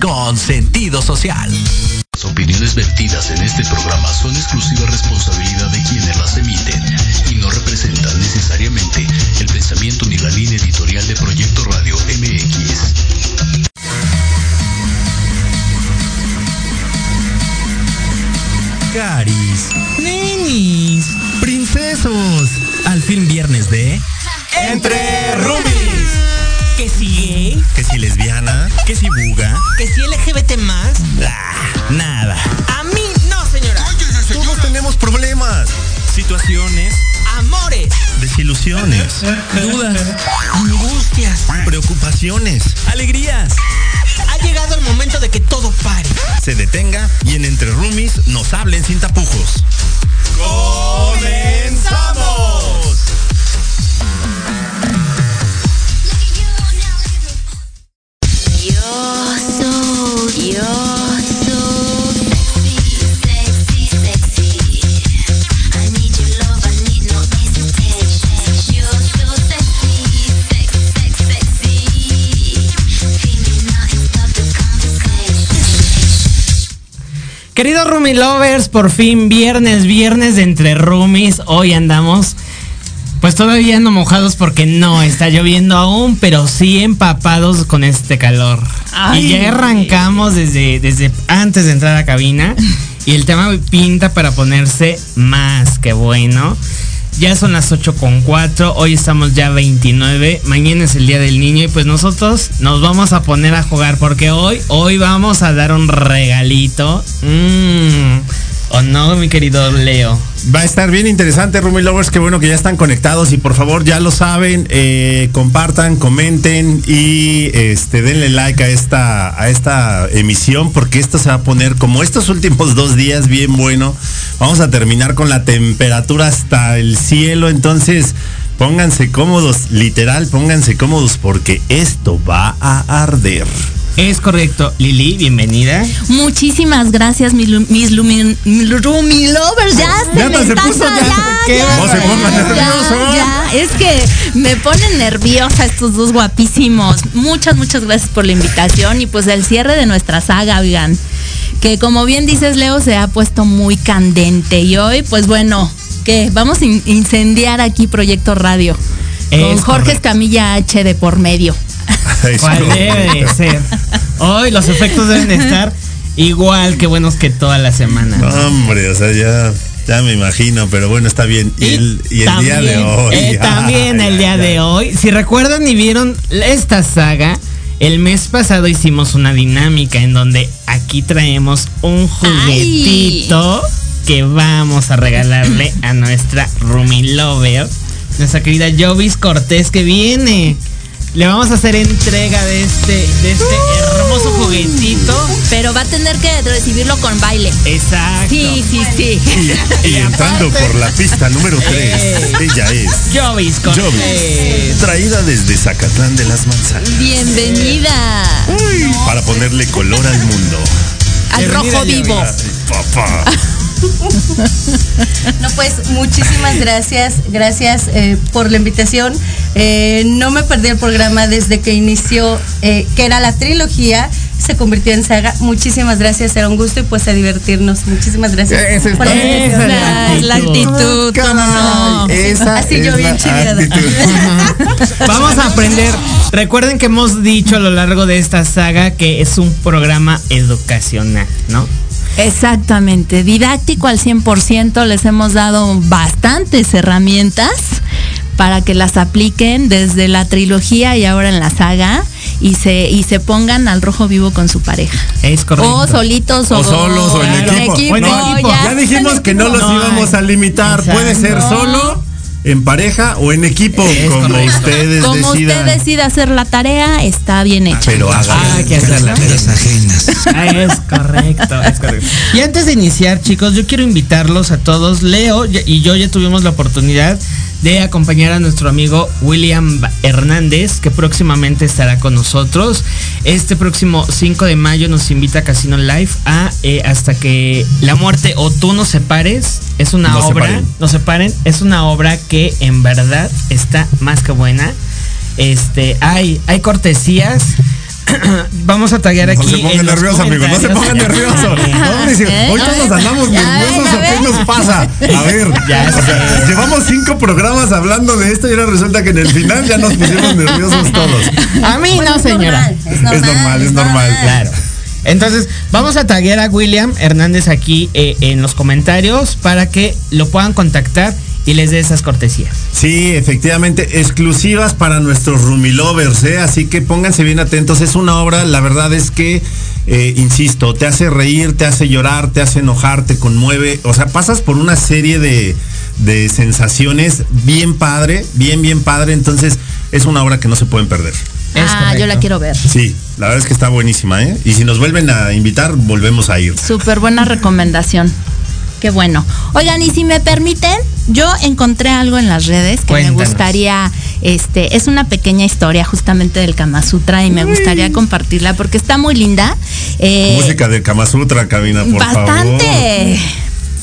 con sentido social. Las opiniones vertidas en este programa son exclusiva responsabilidad de quienes las emiten y no representan necesariamente el pensamiento ni la línea editorial de Proyecto Radio MX. Caris, ninis, princesos, al fin viernes de Entre Rubis que si gay, que si lesbiana, que si buga, que si LGBT más. nada. A mí no, señora. Todos tenemos problemas, situaciones, amores, desilusiones, dudas, angustias, preocupaciones, alegrías. Ha llegado el momento de que todo pare. Se detenga y en Entre Roomies nos hablen sin tapujos. ¡Comenzamos! Queridos Rumi Lovers, por fin viernes, viernes de entre roomies. Hoy andamos, pues todavía no mojados porque no está lloviendo aún, pero sí empapados con este calor. Y ya arrancamos desde, desde antes de entrar a la cabina. Y el tema pinta para ponerse más que bueno. Ya son las 8 con 4, hoy estamos ya 29, mañana es el día del niño y pues nosotros nos vamos a poner a jugar porque hoy, hoy vamos a dar un regalito. Mmm. ¿O no, mi querido Leo? Va a estar bien interesante, Rumi Lovers. Qué bueno que ya están conectados y por favor ya lo saben, eh, compartan, comenten y este denle like a esta a esta emisión porque esto se va a poner como estos últimos dos días bien bueno. Vamos a terminar con la temperatura hasta el cielo, entonces pónganse cómodos, literal, pónganse cómodos porque esto va a arder. Es correcto. Lili, bienvenida. Muchísimas gracias, mis, mis lovers. Ya se ya me se están puso, ya, ya, ya, no se. Es que me ponen nerviosa estos dos guapísimos. Muchas, muchas gracias por la invitación y pues el cierre de nuestra saga, oigan. Que como bien dices, Leo, se ha puesto muy candente. Y hoy, pues bueno, que vamos a in- incendiar aquí Proyecto Radio. Es con Jorge. Escamilla H de por medio. ¿Cuál debe de ser? Hoy los efectos deben de estar igual que buenos que toda la semana. Hombre, o sea, ya, ya me imagino, pero bueno, está bien. Y, el, y el día de hoy. eh, también ay, el día ay, de ay. hoy. Si recuerdan y vieron esta saga, el mes pasado hicimos una dinámica en donde aquí traemos un juguetito que vamos a regalarle a nuestra Rumi Lover, nuestra querida Jovis Cortés que viene le vamos a hacer entrega de este, de este hermoso juguetito. Pero va a tener que recibirlo con baile. Exacto. Sí, sí, sí. Y, y entrando por la pista número 3, Ey. ella es Jovis eh, traída desde Zacatlán de las Manzanas. Bienvenida Para ponerle color al mundo. al rojo vivo. Papá. No, pues muchísimas gracias, gracias eh, por la invitación. Eh, no me perdí el programa desde que inició, eh, que era la trilogía, se convirtió en saga. Muchísimas gracias, era un gusto y pues a divertirnos. Muchísimas gracias. Esa es por la la- esa es la la actitud, Caray, ¿cómo no? esa Así es yo bien la. Vamos a aprender. Recuerden que hemos dicho a lo largo de esta saga que es un programa educacional, ¿no? Exactamente, didáctico al 100%, les hemos dado bastantes herramientas para que las apliquen desde la trilogía y ahora en la saga y se, y se pongan al rojo vivo con su pareja. Es correcto. O solitos o, O solos o en equipo. No, equipo. ya dijimos que no los No, íbamos a limitar. Puede ser solo, en pareja o en equipo, Es como correcto. ustedes Como decidan. usted decida hacer la tarea, está bien hecha. Pero haga. Ah, que hacerla. ajenas. Ah, es correcto, es correcto. Y antes de iniciar, chicos, yo quiero invitarlos a todos. Leo y yo ya tuvimos la oportunidad de acompañar a nuestro amigo William Hernández, que próximamente estará con nosotros. Este próximo 5 de mayo nos invita a Casino Live a eh, Hasta que la muerte o tú nos separes. Es una Nos obra, separen. nos separen, es una obra que en verdad está más que buena. Este, hay, hay cortesías. Vamos a taguear No aquí. se pongan nerviosos, amigos, no se pongan. No, ¿Eh? hoy todos andamos nerviosos, ven, ya ¿o qué nos pasa? A ver, Ya o sea, sé. llevamos cinco programas hablando de esto y ahora resulta que en el final ya nos pusimos nerviosos todos. A mí Bueno, no, señora. normal, es normal, Es normal, es normal. Claro. Entonces, vamos a taguear a William Hernández aquí eh, en los comentarios para que lo puedan contactar y les dé esas cortesías. Sí, efectivamente, exclusivas para nuestros Rumi Lovers, ¿eh? así que pónganse bien atentos. Es una obra, la verdad es que, eh, insisto, te hace reír, te hace llorar, te hace enojar, te conmueve. O sea, pasas por una serie de, de sensaciones bien padre, bien, bien padre. Entonces, es una obra que no se pueden perder. Es ah, correcto. yo la quiero ver. Sí, la verdad es que está buenísima, ¿eh? Y si nos vuelven a invitar, volvemos a ir. Súper buena recomendación. Qué bueno. Oigan, y si me permiten, yo encontré algo en las redes que Cuéntanos. me gustaría, este, es una pequeña historia justamente del Kama Sutra y me gustaría compartirla porque está muy linda. Eh, Música del Kama Sutra, cabina, por favor. bastante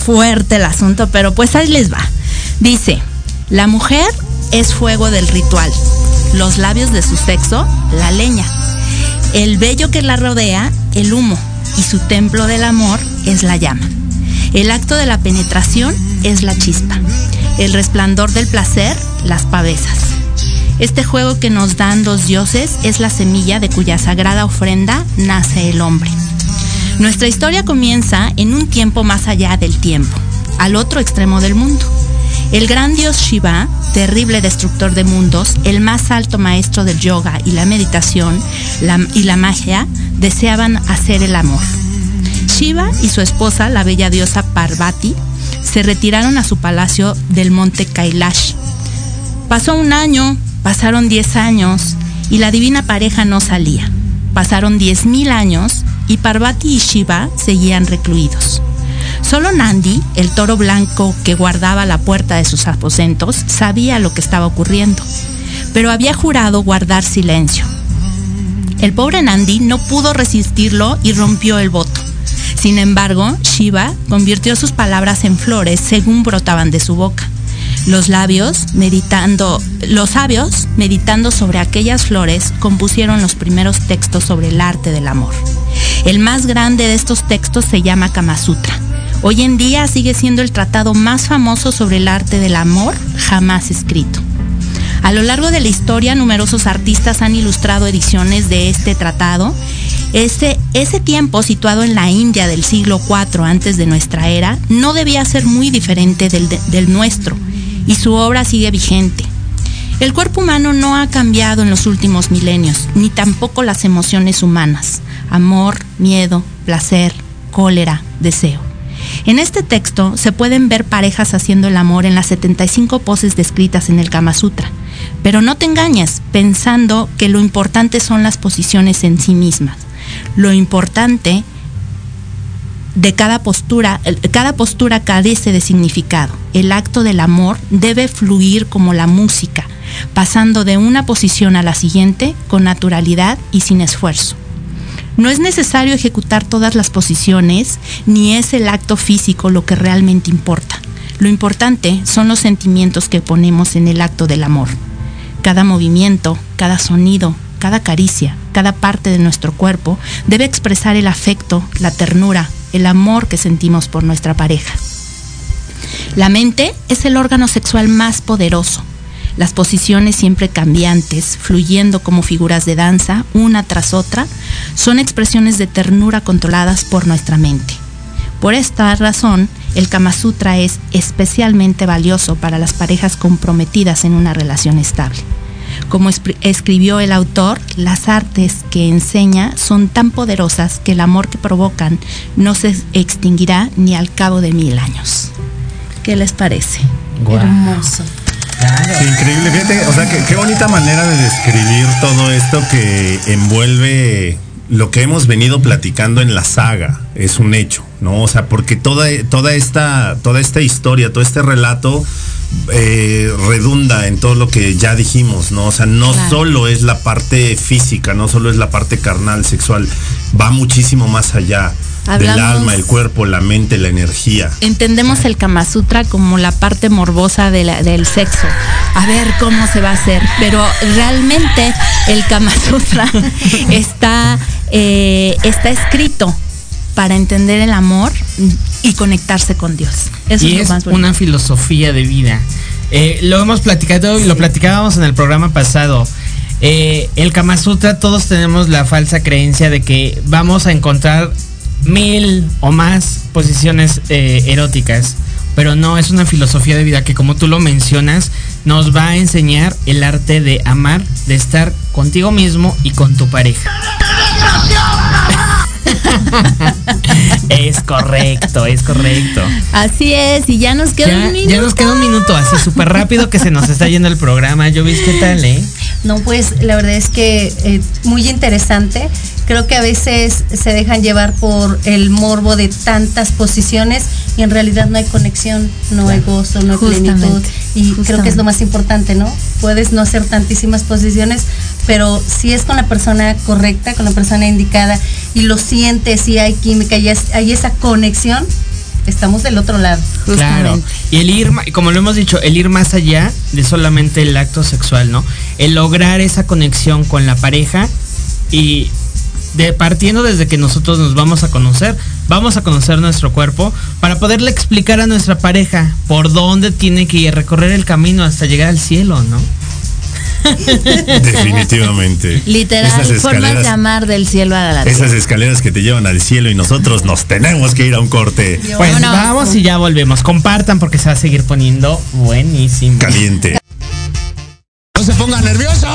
fuerte el asunto, pero pues ahí les va. Dice, la mujer es fuego del ritual, los labios de su sexo, la leña, el vello que la rodea, el humo, y su templo del amor es la llama. El acto de la penetración es la chispa, el resplandor del placer, las pavesas. Este juego que nos dan los dioses es la semilla de cuya sagrada ofrenda nace el hombre. Nuestra historia comienza en un tiempo más allá del tiempo, al otro extremo del mundo. El gran dios Shiva, terrible destructor de mundos, el más alto maestro del yoga y la meditación y la magia, deseaban hacer el amor. Shiva y su esposa, la bella diosa Parvati, se retiraron a su palacio del monte Kailash. Pasó un año, pasaron 10 años y la divina pareja no salía. Pasaron 10.000 años y Parvati y Shiva seguían recluidos. Solo Nandi, el toro blanco que guardaba la puerta de sus aposentos, sabía lo que estaba ocurriendo, pero había jurado guardar silencio. El pobre Nandi no pudo resistirlo y rompió el voto. Sin embargo, Shiva convirtió sus palabras en flores según brotaban de su boca. Los labios, meditando, los sabios, meditando sobre aquellas flores, compusieron los primeros textos sobre el arte del amor. El más grande de estos textos se llama Kama Sutra. Hoy en día sigue siendo el tratado más famoso sobre el arte del amor jamás escrito. A lo largo de la historia, numerosos artistas han ilustrado ediciones de este tratado. Ese, ese tiempo, situado en la India del siglo IV antes de nuestra era, no debía ser muy diferente del, de- del nuestro, y su obra sigue vigente. El cuerpo humano no ha cambiado en los últimos milenios, ni tampoco las emociones humanas, amor, miedo, placer, cólera, deseo. En este texto se pueden ver parejas haciendo el amor en las 75 poses descritas en el Kama Sutra. Pero no te engañes pensando que lo importante son las posiciones en sí mismas. Lo importante de cada postura, cada postura carece de significado. El acto del amor debe fluir como la música, pasando de una posición a la siguiente con naturalidad y sin esfuerzo. No es necesario ejecutar todas las posiciones, ni es el acto físico lo que realmente importa. Lo importante son los sentimientos que ponemos en el acto del amor. Cada movimiento, cada sonido, cada caricia, cada parte de nuestro cuerpo debe expresar el afecto, la ternura, el amor que sentimos por nuestra pareja. La mente es el órgano sexual más poderoso. Las posiciones siempre cambiantes, fluyendo como figuras de danza, una tras otra, son expresiones de ternura controladas por nuestra mente. Por esta razón, el Kama Sutra es especialmente valioso para las parejas comprometidas en una relación estable. Como escribió el autor, las artes que enseña son tan poderosas que el amor que provocan no se extinguirá ni al cabo de mil años. ¿Qué les parece? Hermoso. Sí, increíble, fíjate, o sea, qué, qué bonita manera de describir todo esto que envuelve lo que hemos venido platicando en la saga, es un hecho, ¿no? O sea, porque toda, toda, esta, toda esta historia, todo este relato eh, redunda en todo lo que ya dijimos, ¿no? O sea, no Claro. solo es la parte física, no solo es la parte carnal, sexual, va muchísimo más allá del alma, el cuerpo, la mente, la energía. Entendemos el Kama Sutra como la parte morbosa de la- del sexo. A ver cómo se va a hacer. Pero realmente el Kama Sutra está, eh, está escrito para entender el amor y conectarse con Dios. Eso y es, es lo más una filosofía de vida. Eh, lo hemos platicado y lo platicábamos en el programa pasado. Eh, el Kama Sutra, todos tenemos la falsa creencia de que vamos a encontrar mil o más posiciones eh, eróticas. Pero no, es una filosofía de vida que como tú lo mencionas, nos va a enseñar el arte de amar, de estar contigo mismo y con tu pareja. Es correcto, es correcto. Así es, y ya nos queda Ya, un minuto. ya nos queda un minuto así súper rápido que se nos está yendo el programa. Yo vi qué tal, ¿eh? No, pues la verdad es que eh, muy interesante. Creo que a veces se dejan llevar por el morbo de tantas posiciones y en realidad no hay conexión, no hay gozo, no hay Justamente, plenitud. Y creo que es lo más importante, ¿no? Puedes no hacer tantísimas posiciones, pero si es con la persona correcta, con la persona indicada y lo sientes y hay química y es- hay esa conexión, estamos del otro lado. Claro. Justamente. Y el ir, como lo hemos dicho, el ir más allá de solamente el acto sexual, ¿no? El lograr esa conexión con la pareja y de partiendo desde que nosotros nos vamos a conocer, vamos a conocer nuestro cuerpo para poderle explicar a nuestra pareja por dónde tiene que ir, recorrer el camino hasta llegar al cielo, ¿no? Definitivamente. Literal, Esas formas de escaleras, amar del cielo a la tierra. esas escaleras que te llevan al cielo y nosotros nos tenemos que ir a un corte Pues Vámonos. vamos y ya volvemos. Compartan porque se va a seguir poniendo buenísimo. caliente. No se ponga nervioso.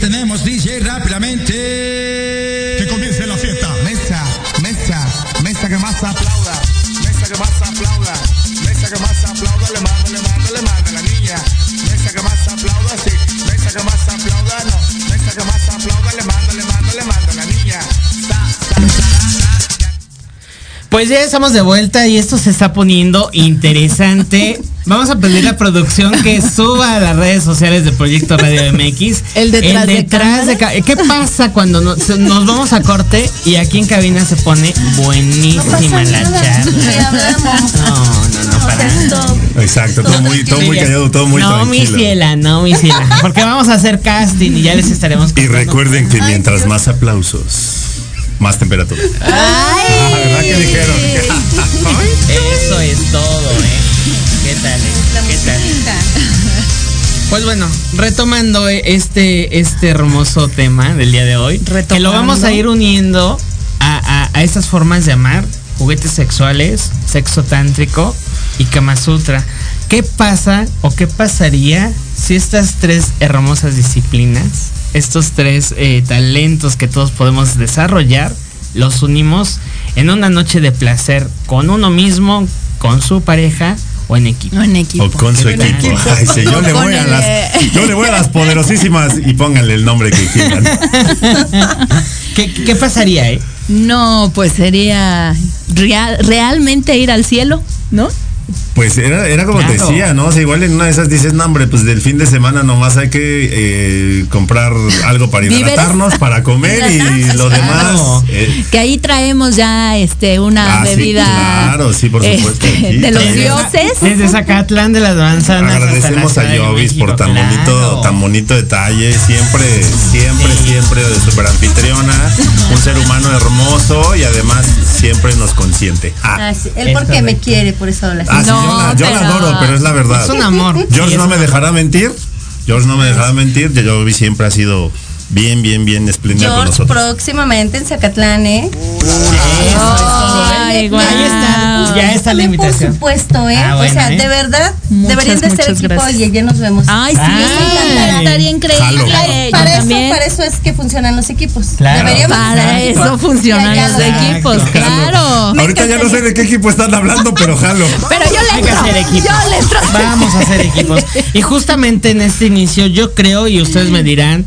Tenemos, DJ? Rápidamente. Que comience la fiesta. Mesa, mesa, mesa que más aplauda. Mesa que más aplauda. Mesa que más aplauda. Le manda, le manda, le manda la niña. Mesa que más aplauda, sí. Mesa que más aplauda, no. Mesa que más aplauda. Le manda, le manda, le manda la niña. Pues ya estamos de vuelta y esto se está poniendo interesante. Vamos a pedir a la producción que suba a las redes sociales de Proyecto Radio MX. El detrás de detrás de, ca- ¿Qué pasa cuando no- nos vamos a corte y aquí en cabina se pone buenísima la charla? No, no, no, para nada. Exacto, todo muy, todo muy callado, todo muy no, mi tranquilo. ciela, no, mi ciela. Porque vamos a hacer casting y ya les estaremos Y recuerden que mientras más aplausos, más temperatura. Ah, ¿Verdad que dijeron? Eso es todo. ¿Qué tal? ¿Qué tal? Pues bueno, retomando eh, este, este hermoso tema del día de hoy, que lo Retomando. vamos a ir uniendo a, a, a estas formas de amar, juguetes sexuales, sexo tántrico y Kama Sutra. ¿Qué pasa o qué pasaría si estas tres hermosas disciplinas, estos tres eh, talentos que todos podemos desarrollar, los unimos en una noche de placer con uno mismo, con su pareja o en equipo? No en equipo. O con su equipo. Ay, sí, yo le voy a las, yo le voy a las poderosísimas y pónganle el nombre que quieran. ¿Qué, qué pasaría, eh? No, pues sería real- realmente ir al cielo, ¿no? Pues era, era como te decía, ¿no? O sea, igual en una de esas dices, no, hombre, pues del fin de semana nomás hay que eh, comprar algo para hidratarnos, para comer y lo demás. eh, Que ahí traemos ya este una Ah, sí, bebida claro, sí, por supuesto, este, aquí de los dioses. Desde Zacatlán de las Manzanas. hasta la agradecemos Ciudad a Jovis por tan claro. bonito, tan bonito detalle, siempre, siempre, Sí. siempre de super anfitriona, un ser humano hermoso y además siempre nos consiente. Ah, Ah, sí, Él porque me quiere, por eso habla así. Ah, sí, yo, la, yo adoro, pero es la verdad. Es un amor. George Sí, no me dejará mentir. George no me dejará mentir. Jovi siempre ha sido bien, bien, bien espléndida con George, nosotros. próximamente en Zacatlán, ¿eh? Ay, guau. Ahí está, ya está la Sí, invitación. Por supuesto, ¿eh? Ah, o sea, ¿eh? de verdad, Muchas, deberían de ser equipo gracias. y ya nos vemos. Ay, sí, Ay. estaría increíble. Para, eso, para eso es que funcionan los equipos. Claro. Deberíamos Para ser eso equipo. funcionan Ya, ya los lo- equipos, claro. Ahorita ya no sé de qué equipo están hablando, pero jalo. Pero yo le Hay que entro. hacer equipos. Yo le entro. Vamos a hacer equipos. Y justamente en este inicio, yo creo, y ustedes me dirán,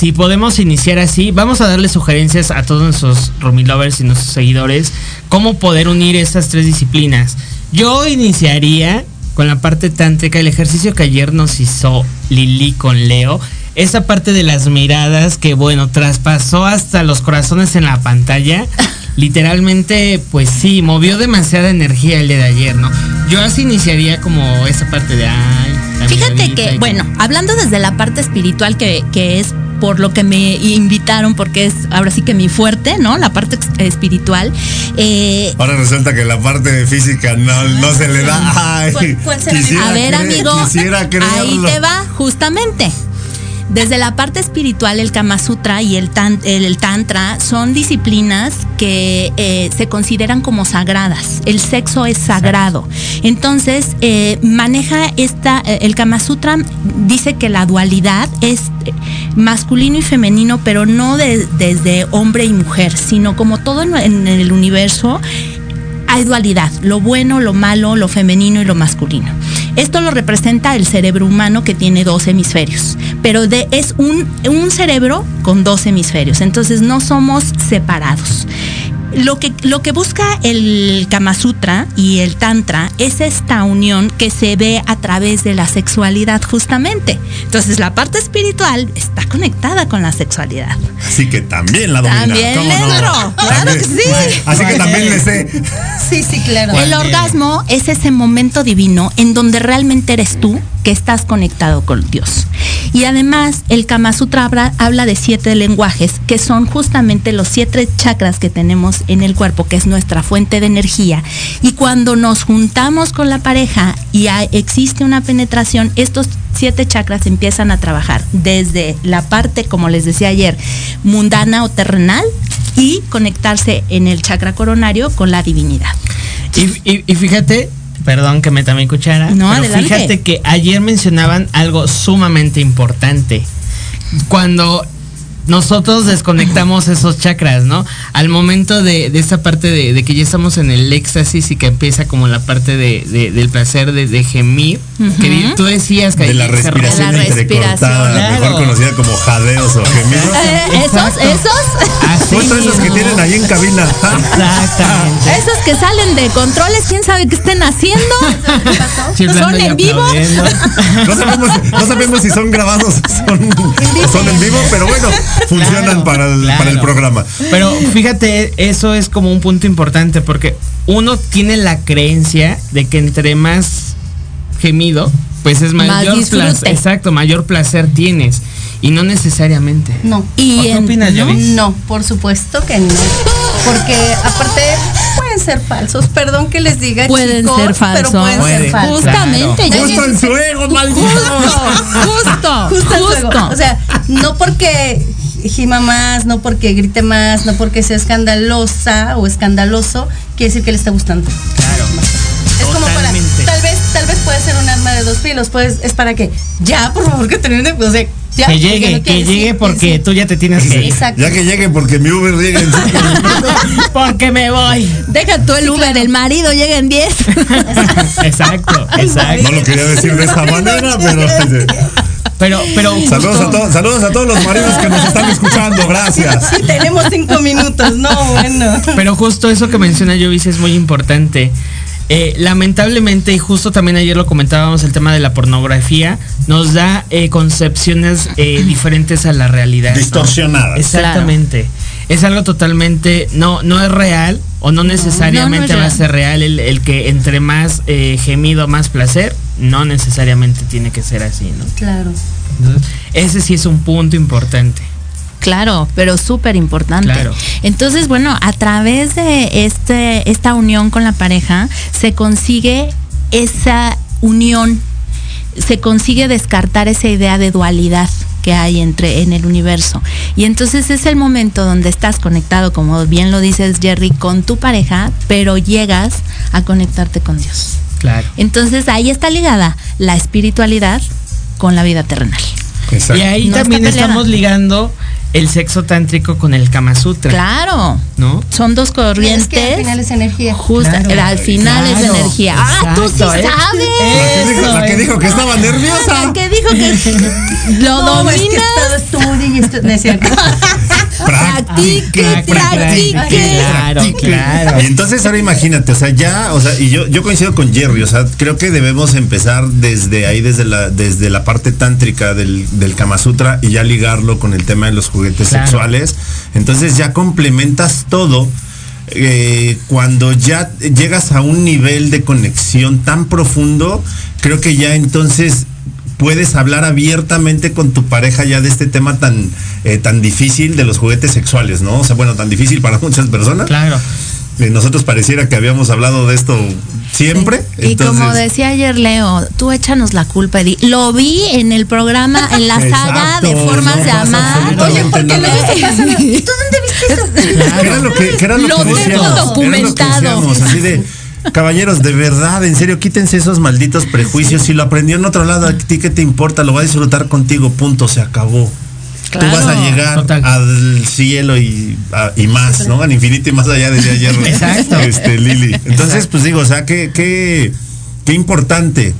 si podemos iniciar así, vamos a darle sugerencias a todos nuestros Rumi Lovers y nuestros seguidores, cómo poder unir estas tres disciplinas. Yo iniciaría con la parte tántrica, el ejercicio que ayer nos hizo Lili con Leo. Esa parte de las miradas que, bueno, traspasó hasta los corazones en la pantalla. Literalmente, pues sí, movió demasiada energía el día de ayer, ¿no? Yo así iniciaría como esa parte de, la Fíjate que, bueno, hablando desde la parte espiritual, que, que es por lo que me invitaron, porque es ahora sí que mi fuerte, ¿no? La parte espiritual. eh, Ahora resulta que la parte física no, no se le da. Ay, a ver, amigo, ahí te va, justamente. Desde la parte espiritual, el Kama Sutra y el, el Tantra son disciplinas que eh, se consideran como sagradas. El sexo es sagrado. Entonces, eh, maneja esta, eh, el Kama Sutra dice que la dualidad es masculino y femenino, pero no de- desde hombre y mujer, sino como todo en el universo hay dualidad, lo bueno, lo malo, lo femenino y lo masculino. Esto lo representa el cerebro humano que tiene dos hemisferios, pero de, es un, un cerebro con dos hemisferios, entonces no somos separados. Lo que, lo que busca el Kama Sutra y el Tantra es esta unión que se ve a través de la sexualidad justamente. Entonces la parte espiritual está conectada con la sexualidad. Así que también la domina. También ¿cómo le no? claro También. que sí. Así que también le sé. Sí, sí, claro. El orgasmo es ese momento divino en donde realmente eres tú que estás conectado con Dios. Y además, el Kama Sutra habla, de siete lenguajes, que son justamente los siete chakras que tenemos en el cuerpo, que es nuestra fuente de energía. Y cuando nos juntamos con la pareja y existe una penetración, estos siete chakras empiezan a trabajar desde la parte, como les decía ayer, mundana o terrenal y conectarse en el chakra coronario con la divinidad. Y fíjate, perdón que me también cuchara, No, pero adelante. fíjate que ayer mencionaban algo sumamente importante. Cuando nosotros desconectamos esos chakras, ¿no? Al momento de, de esa parte de, de que ya estamos en el éxtasis y que empieza como la parte de, de- del placer de, Que di- tú decías que De la respiración De la entrecortada, respiración. mejor conocida como jadeos o gemidos. Eh, esos, esos, Justo esos que tienen ahí en cabina. Exactamente. esos que salen de controles, quién sabe qué estén haciendo. ¿Son en vivo? No sabemos, no sabemos si son grabados o son, o son en vivo, pero bueno, funcionan Claro, para, el, claro. para el programa. Pero fíjate, eso es como un punto importante porque uno tiene la creencia de que entre más gemido, pues es mayor placer. Exacto, mayor placer tienes. Y no necesariamente. No. Y ¿O qué en- opinas, ¿no? Yavis? No, por supuesto que no. Porque aparte pueden ser falsos. Perdón que les diga, Pueden chicos, ser falsos. pero pueden ser falsos. Justamente. Claro. ya Justo en su ego, maldito. Justo, Justo el justo. juego. O sea, no porque gima más, no porque grite más, no porque sea escandalosa o escandaloso, quiere decir que le está gustando. Claro. Como para, tal vez, tal vez puede ser un arma de dos filos, pues es para que, ya, por favor, que termine, o sea, ya. que porque llegue, no que llegue porque tú ya te tienes que ir. Exacto. Ya que llegue, porque mi Uber llega en cinco minutos. Porque me voy. Deja tú el Uber, el marido llega en 10. Exacto, No exacto. lo quería decir de esa manera, pero. Pero, pero Saludos a, todos, saludos a todos los maridos que nos están escuchando, gracias. Sí, tenemos cinco minutos, no, bueno. Pero justo eso que menciona Jovis es muy importante. Eh, lamentablemente, y justo también ayer lo comentábamos, el tema de la pornografía nos da eh, concepciones eh, diferentes a la realidad. ¿no? Distorsionadas. Exactamente. Es algo totalmente, no, no es real o no necesariamente no va a ser real el, el que entre más eh, gemido, más placer, no necesariamente tiene que ser así, ¿no? Claro. Entonces, ese sí es un punto importante. Claro, pero súper importante. Claro. Entonces, bueno, a través de este, esta unión con la pareja, se consigue esa unión, se consigue descartar esa idea de dualidad que hay entre en el universo. Y entonces es el momento donde estás conectado, como bien lo dices Jerry, con tu pareja, pero llegas a conectarte con Dios. Claro. Entonces ahí está ligada la espiritualidad con la vida terrenal. Exacto. Y ahí No también estamos ligando el sexo tántrico con el Kama Sutra. Claro. ¿No? Son dos corrientes. Es que al final es energía. Justo, Claro, al final es energía. Ah, tú sí exacto, ¿eh? sabes. La que dijo- la que dijo que estaba nerviosa. La que dijo que lo No, es que domina. todo estudio y esto, no es cierto. Practique, practique. Claro, claro. Y entonces ahora imagínate, o sea, ya, o sea, y yo, yo coincido con Jerry, o sea, creo que debemos empezar desde ahí, desde la, desde la parte tántrica del, del Kama Sutra y ya ligarlo con el tema de los juguetes Claro. sexuales. Entonces ya complementas todo. eh, cuando ya llegas a un nivel de conexión tan profundo, creo que ya entonces puedes hablar abiertamente con tu pareja ya de este tema tan, eh, tan difícil de los juguetes sexuales, ¿no? O sea, bueno, tan difícil para muchas personas. Claro. Nosotros pareciera que habíamos hablado de esto siempre. Y como decía ayer Leo, tú échanos la culpa. Di- Lo vi en el programa, en la saga Exacto, de formas no de amar. Oye, ¿por qué pasan? ¿Tú dónde viste eso? ¿Qué era lo que, qué era lo Lo que tengo decíamos? Era lo que documentado. así de, caballeros, de verdad, en serio, quítense esos malditos prejuicios. Si lo aprendió en otro lado, a ti qué te importa, lo va a disfrutar contigo, punto, se acabó. Claro, Tú vas a llegar total. al cielo y, a- y más, ¿no? Al infinito y más allá, decía ayer Exacto. este, Lili. Entonces, pues digo, o sea, qué, qué, qué importante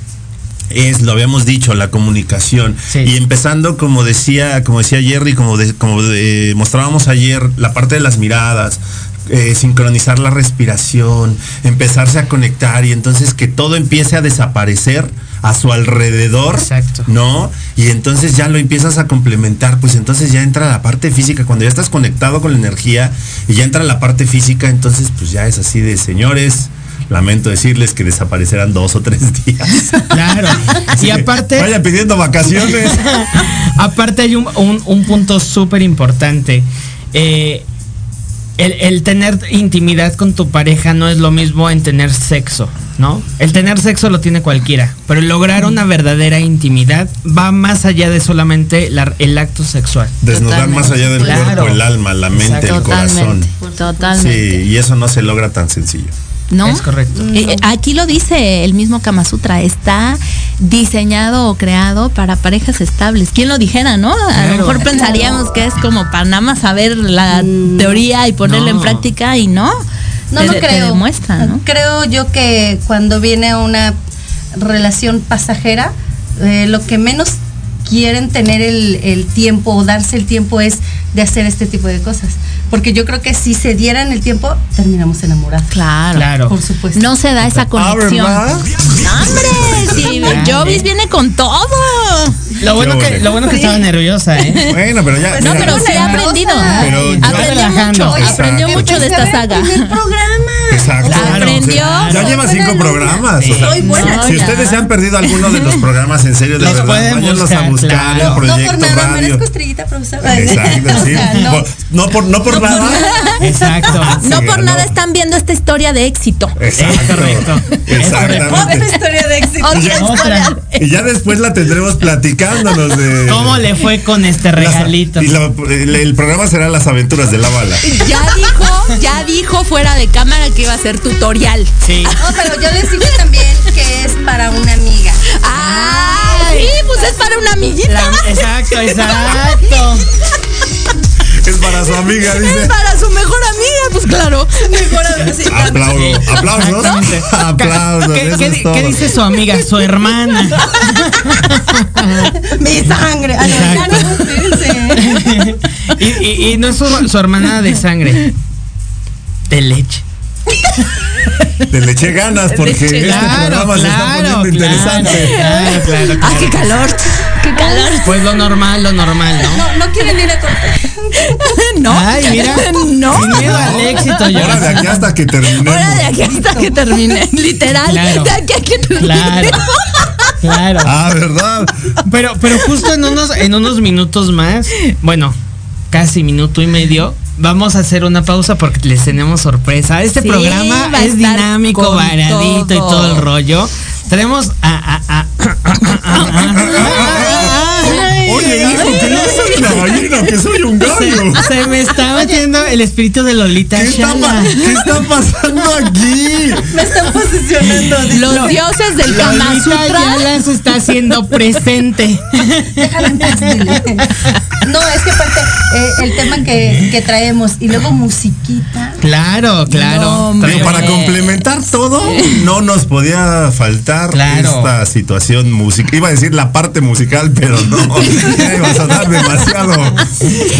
es, lo habíamos dicho, la comunicación. Sí. Y empezando, como decía, como decía Jerry, como, de- como de- mostrábamos ayer, la parte de las miradas, eh, sincronizar la respiración, empezarse a conectar y entonces que todo empiece a desaparecer a su alrededor, Exacto. ¿no? Y entonces ya lo empiezas a complementar, pues entonces ya entra la parte física, cuando ya estás conectado con la energía y ya entra la parte física, entonces pues ya es así de señores. Lamento decirles que desaparecerán dos o tres días. Claro. Así Y aparte, Vayan pidiendo vacaciones. aparte hay un, un- un punto súper importante. Eh, el, el tener intimidad con tu pareja no es lo mismo en tener sexo, ¿no? El tener sexo lo tiene cualquiera, pero lograr una verdadera intimidad va más allá de solamente la- el acto sexual. Desnudar Totalmente. más allá del Claro. cuerpo, el alma, la mente, el corazón. Totalmente. Totalmente. Sí, y eso no se logra tan sencillo. ¿No? Es correcto. Eh, eh, aquí lo dice el mismo Kama Sutra, está diseñado o creado para parejas estables. ¿Quién lo dijera, no? A Claro. lo mejor pensaríamos que es como para nada más saber la teoría y ponerla en práctica y no. No, Te- no te creo. demuestra, ¿no? Creo yo que cuando viene una relación pasajera, eh, lo que menos quieren tener el, el tiempo o darse el tiempo es de hacer este tipo de cosas. Porque yo creo que si se dieran el tiempo, terminamos enamorados. Claro. Claro. Por supuesto. No se da esa conexión. ¿verdad? ¡No, ¡Hombre! Sí, Grande. Jovis viene con todo. Lo bueno que, lo bueno que estaba nerviosa, ¿eh? Bueno, pero ya. No, mira, pero sí ha aprendido. Pero aprendió mucho. Aprendió mucho de esta saga. el primer programa. Exacto. Claro. Aprendió. Ya lleva cinco programas. o sea, Soy buena. si ya. ustedes se han perdido alguno de los programas en serio, de Los verdad, pueden váyanlos a buscar, claro. en No Proyecto por nada, Radio. merezco estrellita, profesor. Exacto, O sí. sea, no. Por- No por, no por nada. Exacto. No Sí, por no. nada están viendo esta historia de éxito. Exacto. Es correcto. Otra historia de éxito. Otra Y ya- historia. Y ya después la tendremos platicándonos de. ¿Cómo le fue con este regalito? y la- el, el programa será Las aventuras de la bala. Ya dijo, ya dijo fuera de cámara que iba a ser tutorial. Sí. No, pero yo les digo también que es para una amiga. Ah, sí, pues es para una amiguita. La- exacto, exacto. Es para su amiga, Es dice. para su mejor amiga, pues claro. Mejor amiga. Aplaudo. Sí. Aplausos. Exactamente. Aplausos. ¿Qué, es dice su amiga? Su hermana. Mi sangre. Ah, no, Exacto. no, y, y- y no es su, su hermana de sangre. De leche. Te le eché ganas porque eché este Claro, programa se está claro, poniendo interesante. claro, claro, Ah, claro. qué calor. Qué calor. Pues lo normal, lo normal, ¿no? No, no quieren ir a cortar. No. Ay, mira. No. Sin miedo al éxito, yo. Ahora de aquí hasta que terminemos. Ahora de aquí hasta que termine. Literal. Claro. De aquí a que termine. Claro. Claro. Ah, ¿verdad? Pero, pero justo en unos, en unos minutos más, bueno, casi minuto y medio, vamos a hacer una pausa porque les tenemos sorpresa. Este Sí, programa es dinámico, variadito y todo. todo el rollo. Tenemos a. a- a- Oye, dijo que no soy una gallina, que soy un gallo. se, se me está metiendo el espíritu de Lolita ¿Qué está, ¿Qué está pasando aquí? Me están posicionando. Los dioses del Kama Lolita Sutra. Yala se está haciendo presente. No, es que aparte, eh, el tema que, que traemos y luego musiquita. Claro, claro. No. Digo, para complementar todo, no nos podía faltar Claro. esta situación musical. Iba a decir la parte musical, pero no. Ya a demasiado,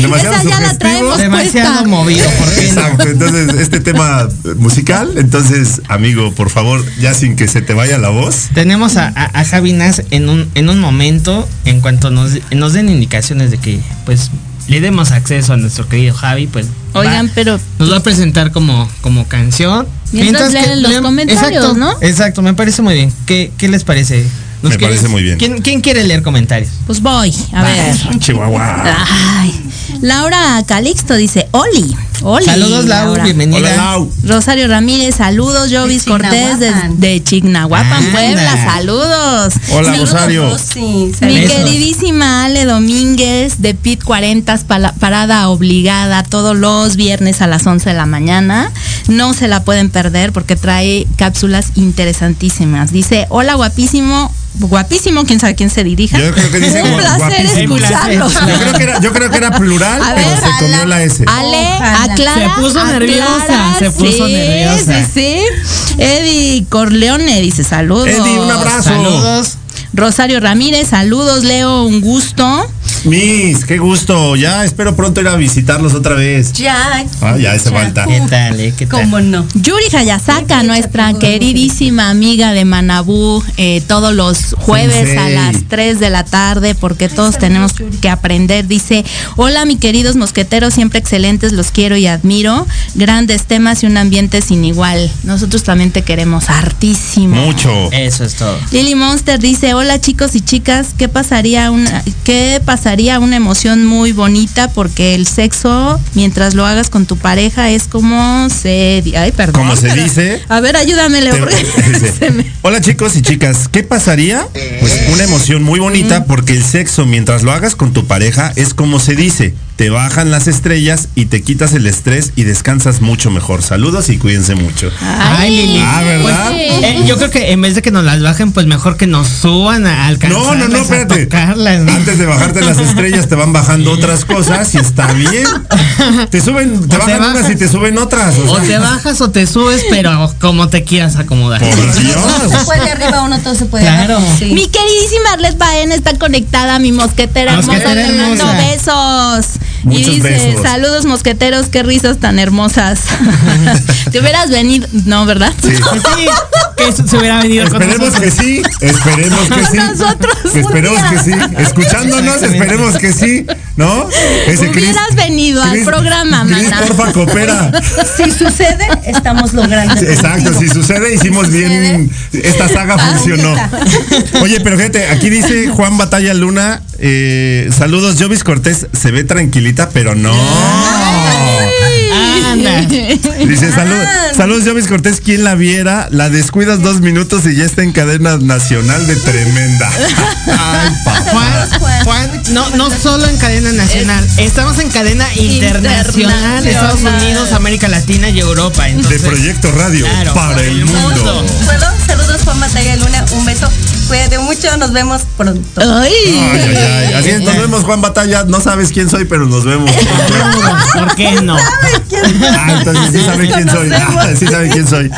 demasiado Esa ya la sugestivo. traemos. Demasiado Puesta. movido, ¿por qué no? Entonces este tema musical, entonces amigo, por favor, ya sin que se te vaya la voz. Tenemos a, a, a Javi Nas en un, en un momento, en cuanto nos, nos den indicaciones de que pues le demos acceso a nuestro querido Javi, pues Oigan, va- pero nos va a presentar como, como canción. Mientras leen los lean- comentarios, exacto, ¿no? Exacto, me parece muy bien. ¿Qué, qué les parece? Me parece muy bien. ¿quién, quién quiere leer comentarios? pues voy. A ver. Chihuahua. Ay. Laura Calixto dice, Oli. Oli. Saludos, Lau, bienvenida. Hola, Lau. Rosario Ramírez, saludos. Jovis De Cortés de, Chignahuapan. de Chignahuapan, Anda. Puebla. Saludos. Hola, Mi- Rosario. Sí, Mi queridísima Ale Domínguez de Pit 40 pala- parada obligada todos los viernes a las 11 de la mañana. No se la pueden perder porque trae cápsulas interesantísimas. Dice, hola guapísimo, guapísimo, quién sabe quién se dirija. Yo creo que dice Un placer guapísimo. escucharlos. Yo creo que era, yo creo que era plural, pero se comió la S. Ale, Ojalá. Aclara. Se puso aclara, nerviosa, se puso sí, nerviosa. Sí, sí. Eddie Corleone dice saludos. Eddie, un abrazo. Saludos. Rosario Ramírez, saludos, Leo, un gusto. Miss, qué gusto. Ya espero pronto ir a visitarlos otra vez. Ya. Ah, ya hace falta. ¿Qué tal, eh? ¿Qué tal? ¿Cómo no? Yuri Hayasaka, nuestra chato, queridísima amiga de Manabú, eh, todos los jueves a las 3 de la tarde, porque todos tenemos que aprender. Dice, hola mi queridos mosqueteros, siempre excelentes, los quiero y admiro. Grandes temas y un ambiente sin igual. Nosotros también te queremos hartísimo. Mucho. Eso es todo. Lily Monster dice, hola chicos y chicas, ¿qué pasaría una, qué pasaría una emoción muy bonita? Porque el sexo, mientras lo hagas con tu pareja, es como se... Ay, perdón. Como se pero- dice. A ver, ayúdame, Leo. Me- Hola chicos y chicas, ¿qué pasaría? Pues una emoción muy bonita porque el sexo mientras lo hagas con tu pareja es como se dice, te bajan las estrellas y te quitas el estrés y descansas mucho mejor. Saludos y cuídense mucho. Ay, Lili. Ah, ¿verdad? Pues, eh, yo creo que en vez de que nos las bajen, pues mejor que nos suban a alcanzar. No, no, no, espérate. Antes de bajarte las estrellas te van bajando otras cosas y está bien. Te suben, te O te bajan unas bajas. y te suben otras. o O sea. te bajas o te subes, pero como te quieras acomodar. Por Todo se Dios. puede arriba uno, todo se puede Claro. Sí. Mi queridísima Arlet Baena está conectada, mi mosquetera hermosa, Mosquetera te mando hermosa. besos. Muchos y dice, besos. saludos mosqueteros, qué risas tan hermosas. Te hubieras venido, no, ¿verdad? Sí. Sí, que se hubiera venido con Esperemos que nosotros. sí, esperemos que sí. nosotros, Esperemos que sí. Escuchándonos, esperemos que sí, ¿no? Ese Chris- Hubieras venido al programa, Chris, porfa, coopera. Si sucede, estamos logrando. Exacto, si sucede, hicimos bien. Esta saga Ah, funcionó. Oye, pero fíjate, aquí dice Juan Batalla Luna. eh, saludos, Jovis Cortés. Se ve pero no. Anda. Dice, salud, Ah. saludos, Jovis Cortés. ¿Quién la viera? La descuidas dos minutos y ya está en cadena nacional de tremenda. Ay, papá. Juan, Juan, no, no solo en cadena nacional, estamos en cadena internacional, Internacional. Estados Unidos, América Latina y Europa. De Entonces, Proyecto Radio Claro, para el mundo. ¿Puedo? Saludos Juan Batalla Luna, un beso. Cuídate mucho, nos vemos pronto. Ay. Ay, ay, ay. Así es, nos vemos, Juan Batalla. No sabes quién soy, pero nos vemos. ¿por qué no? Ah, entonces sí sabe quién soy. Ah, sí sabe quién soy.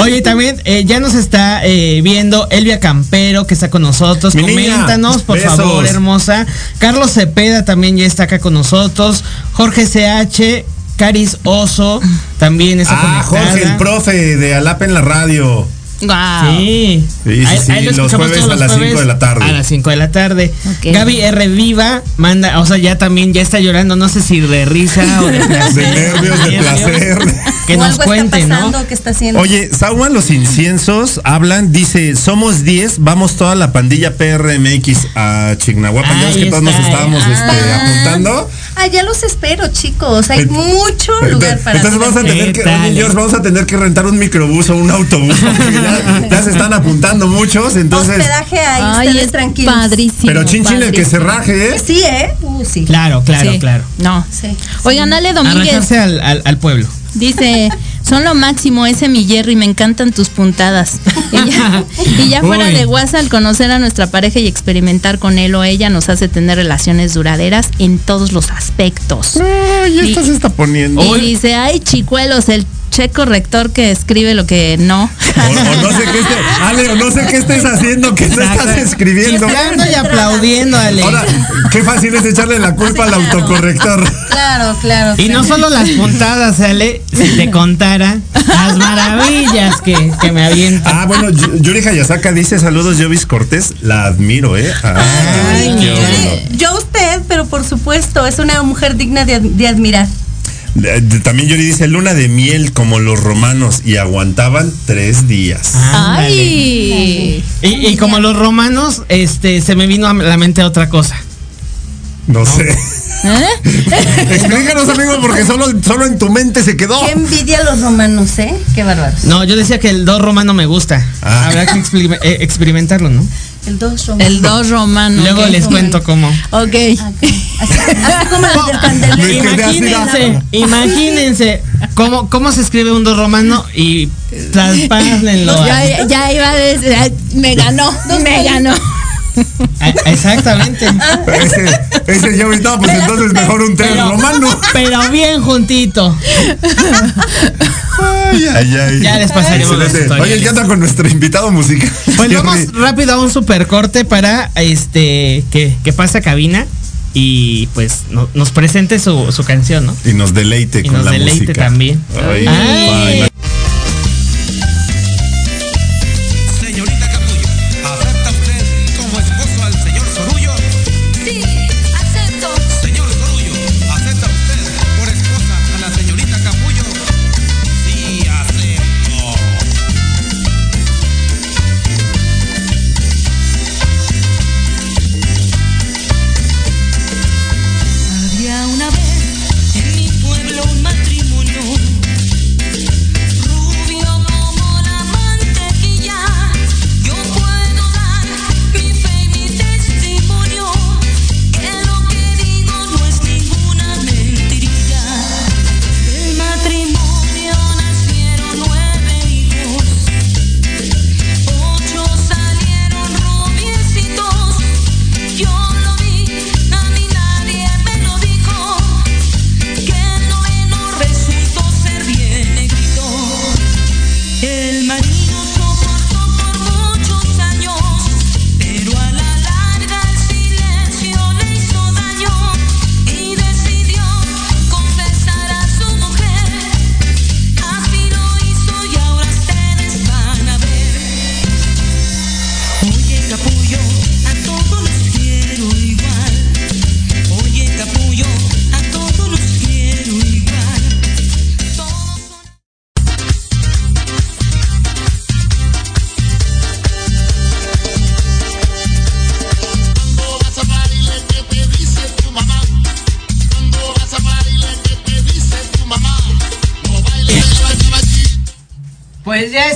Oye, también eh, ya nos está eh, viendo Elvia Campero, que está con nosotros. Mi niña, Coméntanos, por besos. favor, hermosa. Carlos Cepeda también ya está acá con nosotros. Jorge CH, Caris Oso, también está Ah, conectada. Jorge, el profe de Alapa en la radio. Sí. Sí, sí, Ahí- sí, ahí lo los jueves todos a las jueves cinco de la tarde. A las 5 de la tarde. Gaby R. Viva manda, o sea, ya también ya está llorando, no sé si de risa o de placer. De nervios, de placer. Que O nos algo cuente, está ¿no? ¿Qué está haciendo? Oye, Sauman los inciensos hablan, dice, somos 10, vamos toda la pandilla PRMX a Chignahuapan. Ya ves que todos nos está, estábamos ah. este, apuntando. Ya los espero, chicos. Hay Ent- mucho lugar para Entonces vamos a tener ¿Qué que? George, vamos a tener que rentar un microbús o un autobús. ya, ya se están apuntando muchos, entonces. Hospedaje ahí, Ay, ustedes es tranquilos. padrísimo. Pero chin chin el que se raje, ¿eh? Sí, ¿eh? Uh, sí. Claro, claro, Sí. claro. No. Sí. Oigan, Ale Domínguez Arrajarse al, al, al pueblo. dice, son lo máximo ese mi Jerry, me encantan tus puntadas. Y ya, y ya fuera Uy. de WhatsApp, al conocer a nuestra pareja y experimentar con él o ella nos hace tener relaciones duraderas en todos los aspectos. Ay, Y- esta se está poniendo. Y dice, ay chicuelos, el che corrector que escribe lo que no. O, o no sé qué estés, Ale, o no sé qué estés haciendo, que no estás escribiendo. Y aplaudiendo, Ale. Ahora, qué fácil es echarle la culpa al autocorrector. Claro, claro. Y no solo las puntadas, Ale, si te contara las maravillas que, que me avienta. Ah, bueno, Yu- Yuri Hayasaka dice saludos, Jovis Cortés. La admiro, ¿eh? Ay, Ay, qué bueno. Yo a usted, pero por supuesto, es una mujer digna de, de admirar. Eh, También Yuri dice luna de miel como los romanos y aguantaban tres días. Ay. Y, y como los romanos, este, se me vino a la mente otra cosa. No sé. ¿Eh? Explícanos, amigo, porque solo, solo en tu mente se quedó. Qué envidia los romanos, ¿eh? Qué bárbaros. No, yo decía que el do romano me gusta. Ah. Habrá que eh, experimentarlo, ¿no? El dos romanos. El dos romano. Luego ok. les cuento cómo. Ok. Así, así como del candelero. Imagínense, imagínense cómo, cómo se escribe un do romano y traspásenlo. Ya, ya iba a decir, me ganó, me ganó. Ah, Exactamente. Ese, ese Jovis, no, pues entonces mejor un tres Pero- romano. Pero bien juntito. Ay, ay, ay. Ya les pasaremos Excelente. historias. Oye, ¿qué onda con nuestro invitado musical? Pues Jerry? vamos rápido a un super corte para este que, que pase a cabina y pues no- nos presente su, su canción, ¿no? Y nos deleite Y con nos la deleite música. también. Ay, Ay.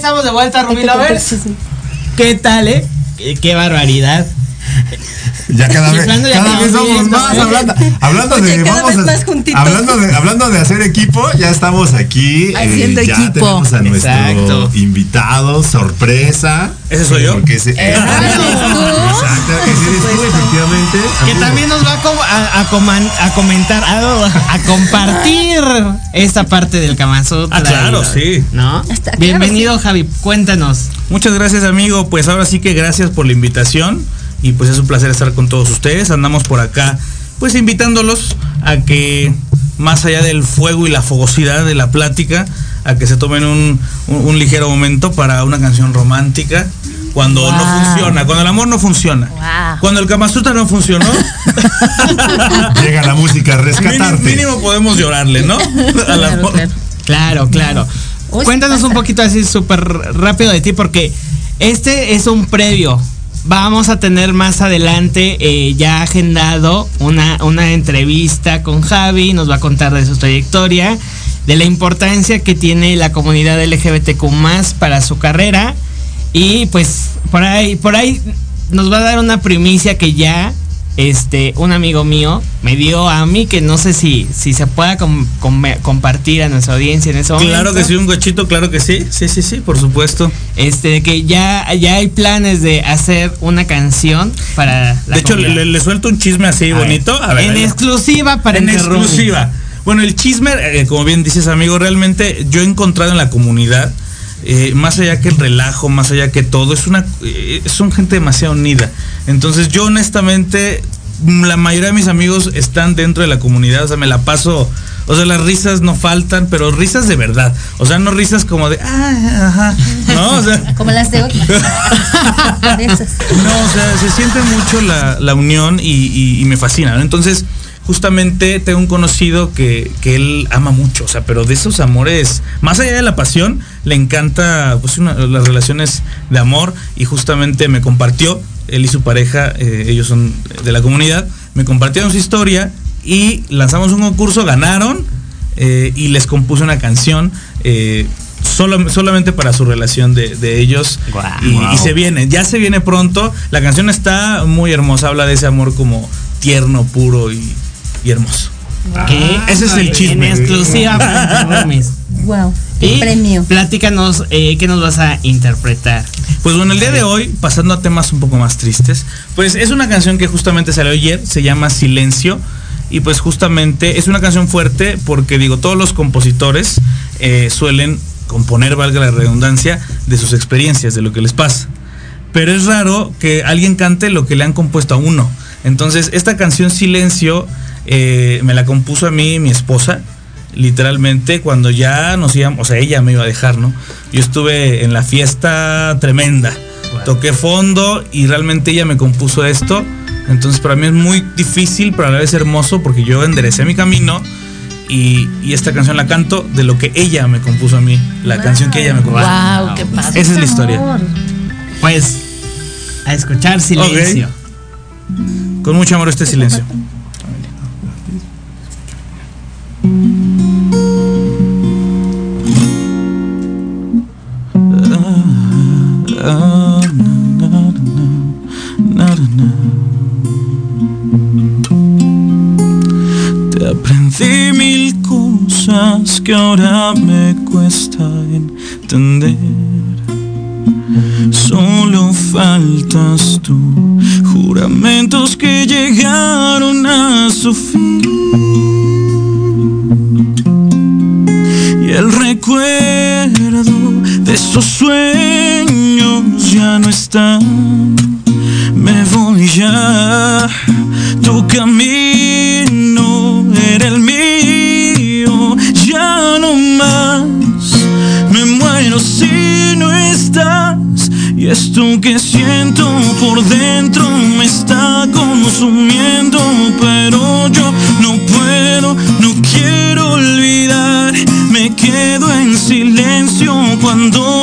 Estamos de vuelta, contar Lovers. ¿Qué tal, eh? Qué, qué barbaridad. Ya cada vez, cada vez somos más ¿eh? hablando, hablando Oye, de vamos a- más juntitos. hablando de hablando de hacer equipo, ya estamos aquí eh, Haciendo ya equipo. tenemos a nuestro Exacto. invitado sorpresa. ¿Ese soy yo? Porque ese, ¿Eres tú? Exacto, ese eres tú efectivamente. Que amigo. también nos va a, com- a, a coman- a comentar, a, a compartir esta parte del Kamazutra. Ah, claro, sí. ¿No? Está claro, Bienvenido, Javi. Cuéntanos. Muchas gracias, amigo. Pues ahora sí que gracias por la invitación. Y pues es un placer estar con todos ustedes. Andamos por acá, pues invitándolos a que, más allá del fuego y la fogosidad de la plática, a que se tomen un, un- un ligero momento para una canción romántica. Cuando no funciona, cuando el amor no funciona. Wow. Cuando el Kamasutra no funcionó, llega la música a mínimo, rescatarte. mínimo podemos llorarle, ¿no? Al Claro, amor. claro. Claro, Cuéntanos un poquito así súper rápido de ti, porque este es un previo. Vamos a tener más adelante eh, ya agendado una, una entrevista con Javi, nos va a contar de su trayectoria, de la importancia que tiene la comunidad LGBTQ para su carrera. Y pues por ahí, por ahí nos va a dar una primicia que ya este un amigo mío me dio a mí que no sé si si se pueda com- com- compartir a nuestra audiencia en ese momento. Claro que sí, un gochito, claro que sí. Sí, sí, sí, por supuesto. Este que ya ya hay planes de hacer una canción para la de hecho, le, le suelto un chisme así A ver, bonito. A ver, en ahí exclusiva para en Rumi. exclusiva. Bueno, el chisme, eh, como bien dices, amigo, realmente yo he encontrado en la comunidad, eh, más allá que el relajo, más allá que todo, es una, eh, son gente demasiado unida. Entonces, yo honestamente, la mayoría de mis amigos están dentro de la comunidad, o sea, me la paso. O sea, las risas no faltan, pero risas de verdad. O sea, no risas como de, ah, ajá. No, o sea, Como las de hoy. No, o sea, se siente mucho la, la unión y, y- y me fascina, ¿no? Entonces, justamente tengo un conocido que, que él ama mucho, o sea, pero de esos amores, más allá de la pasión, le encanta pues una- las relaciones de amor y justamente me compartió, él y su pareja, eh, ellos son de la comunidad, me compartieron su historia y lanzamos un concurso, ganaron eh, y les compuse una canción. eh, solo- solamente para su relación de, de ellos y, y se viene, ya se viene pronto. La canción está muy hermosa, habla de ese amor como tierno, puro y, y hermoso. ¿Qué? Ese es el chisme. En exclusiva para. Wow. Y Premio. platícanos eh, qué nos vas a interpretar. Pues bueno, el día de hoy, pasando a temas un poco más tristes, pues es una canción que justamente salió ayer, se llama Silencio. Y pues justamente es una canción fuerte porque digo, todos los compositores eh, suelen componer, valga la redundancia, de sus experiencias, de lo que les pasa. Pero es raro que alguien cante lo que le han compuesto a uno. Entonces, esta canción Silencio eh, me la compuso a mí mi esposa, literalmente, cuando ya nos íbamos, o sea, ella me iba a dejar, ¿no? Yo estuve en la fiesta tremenda, toqué fondo y realmente ella me compuso esto. Entonces, para mí es muy difícil, pero a la vez hermoso, porque yo enderecé mi camino. Y, y esta canción la canto de lo que ella me compuso a mí, la canción que ella me compuso. Wow, qué padre. Esa es la historia. Pues a escuchar silencio. Con mucho amor este silencio. Que ahora me cuesta entender. Solo faltas tú, juramentos que llegaron a su fin. Y el recuerdo de esos sueños ya no está. Me voy ya, tu camino esto que siento por dentro me está consumiendo. Pero yo no puedo, no quiero olvidar. Me quedo en silencio cuando